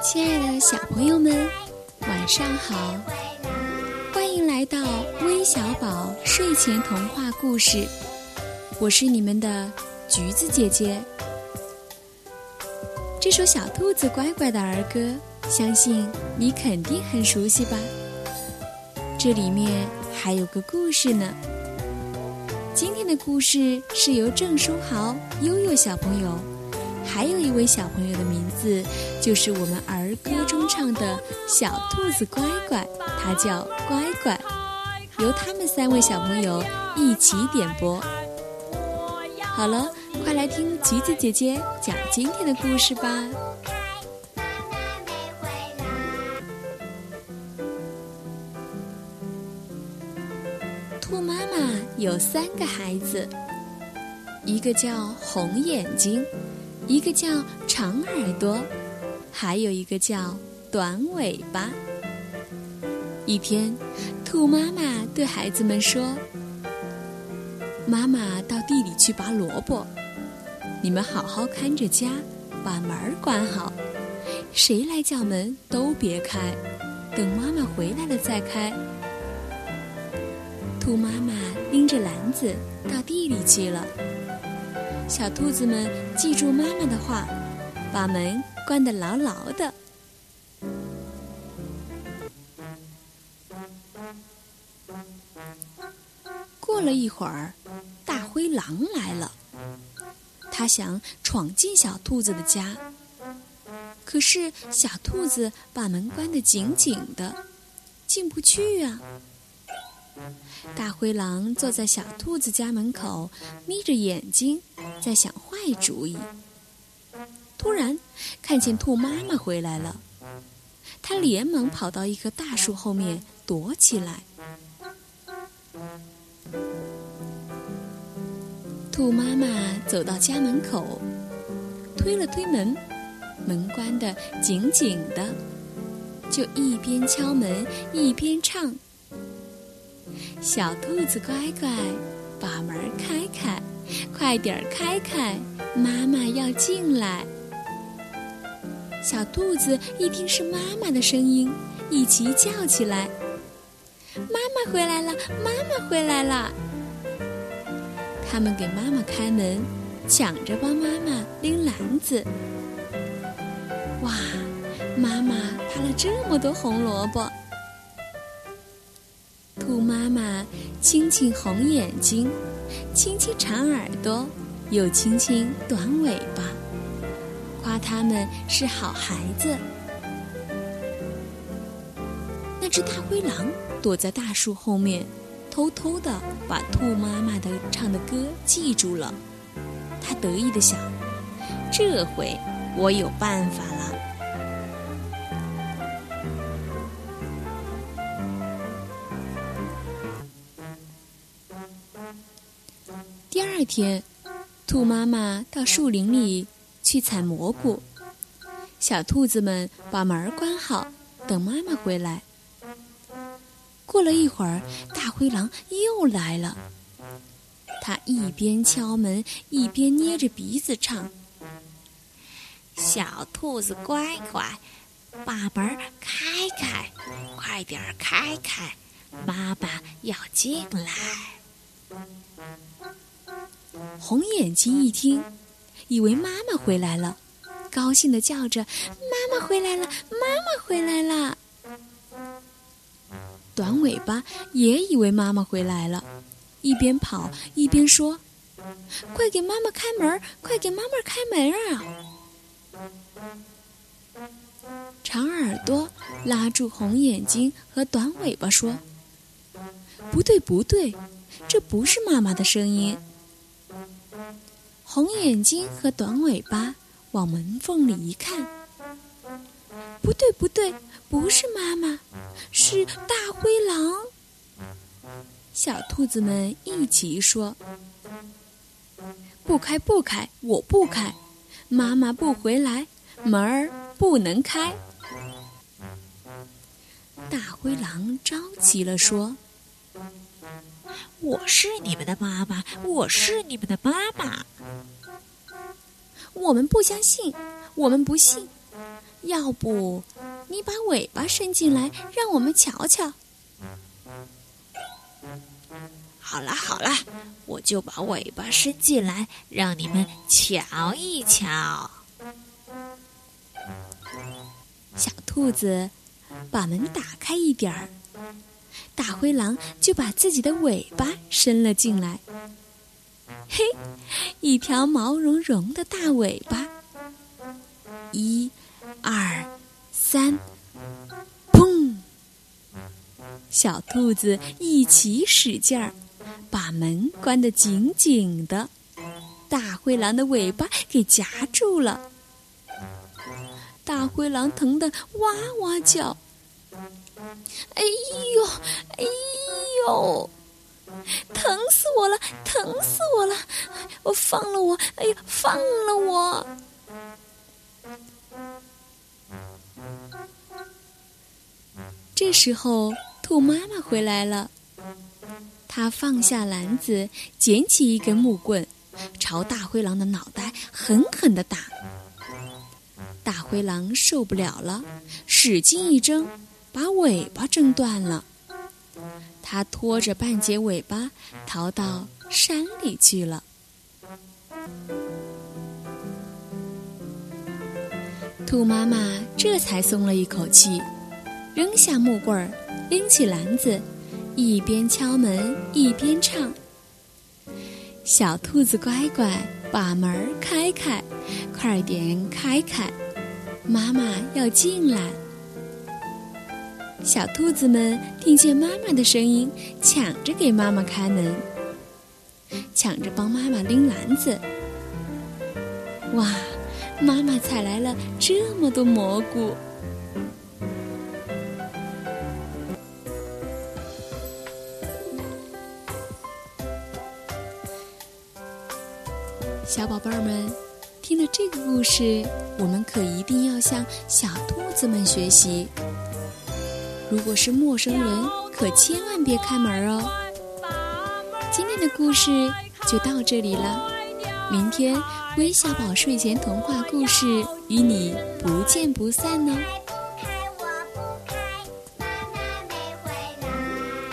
亲爱的小朋友们，晚上好！欢迎来到微小宝睡前童话故事，我是你们的橘子姐姐。这首小兔子乖乖的儿歌，相信你肯定很熟悉吧？这里面还有个故事呢。今天的故事是由郑书豪、悠悠小朋友。还有一位小朋友的名字，就是我们儿歌中唱的小兔子乖乖，它叫乖乖，由他们三位小朋友一起点播。好了，快来听橘子姐姐讲今天的故事吧。兔妈妈有三个孩子，一个叫红眼睛。一个叫长耳朵，还有一个叫短尾巴。一天，兔妈妈对孩子们说：“妈妈到地里去拔萝卜，你们好好看着家，把门关好，谁来叫门都别开，等妈妈回来了再开。”兔妈妈拎着篮子到地里去了。小兔子们记住妈妈的话，把门关得牢牢的。过了一会儿，大灰狼来了，他想闯进小兔子的家，可是小兔子把门关得紧紧的，进不去啊。大灰狼坐在小兔子家门口，眯着眼睛，在想坏主意。突然，看见兔妈妈回来了，它连忙跑到一棵大树后面躲起来。兔妈妈走到家门口，推了推门，门关得紧紧的，就一边敲门一边唱。小兔子乖乖，把门开开，快点开开，妈妈要进来。小兔子一听是妈妈的声音，一起叫起来：“妈妈回来了，妈妈回来了！”他们给妈妈开门，抢着帮妈妈拎篮子。哇，妈妈拔了这么多红萝卜！兔妈妈亲亲红眼睛，亲亲长耳朵，又亲亲短尾巴，夸他们是好孩子。那只大灰狼躲在大树后面，偷偷的把兔妈妈的唱的歌记住了。他得意的想：这回我有办法了。天，兔妈妈到树林里去采蘑菇，小兔子们把门关好，等妈妈回来。过了一会儿，大灰狼又来了，他一边敲门，一边捏着鼻子唱：“小兔子乖乖，把门开开，快点开开，妈妈要进来。”红眼睛一听，以为妈妈回来了，高兴的叫着：“妈妈回来了，妈妈回来了！”短尾巴也以为妈妈回来了，一边跑一边说：“快给妈妈开门！快给妈妈开门啊！”长耳朵拉住红眼睛和短尾巴说：“不对，不对。”这不是妈妈的声音。红眼睛和短尾巴往门缝里一看，不对，不对，不是妈妈，是大灰狼。小兔子们一起说：“不开，不开，我不开，妈妈不回来，门儿不能开。”大灰狼着急了，说。我是你们的妈妈，我是你们的妈妈。我们不相信，我们不信。要不你把尾巴伸进来，让我们瞧瞧。好了好了，我就把尾巴伸进来，让你们瞧一瞧。小兔子把门打开一点儿，大灰狼就把自己的尾巴伸了进来。嘿，一条毛茸茸的大尾巴，一、二、三，砰！小兔子一起使劲儿。把门关得紧紧的，大灰狼的尾巴给夹住了。大灰狼疼得哇哇叫：“哎呦，哎呦，疼死我了，疼死我了！我放了我，哎呀，放了我！”这时候，兔妈妈回来了。他放下篮子，捡起一根木棍，朝大灰狼的脑袋狠狠地打。大灰狼受不了了，使劲一挣，把尾巴挣断了。它拖着半截尾巴逃到山里去了。兔妈妈这才松了一口气，扔下木棍儿，拎起篮子。一边敲门一边唱：“小兔子乖乖，把门开开，快点开开，妈妈要进来。”小兔子们听见妈妈的声音，抢着给妈妈开门，抢着帮妈妈拎篮子。哇，妈妈采来了这么多蘑菇！小宝贝儿们，听了这个故事，我们可一定要向小兔子们学习。如果是陌生人，可千万别开门哦。今天的故事就到这里了，明天微小宝睡前童话故事与你不见不散呢。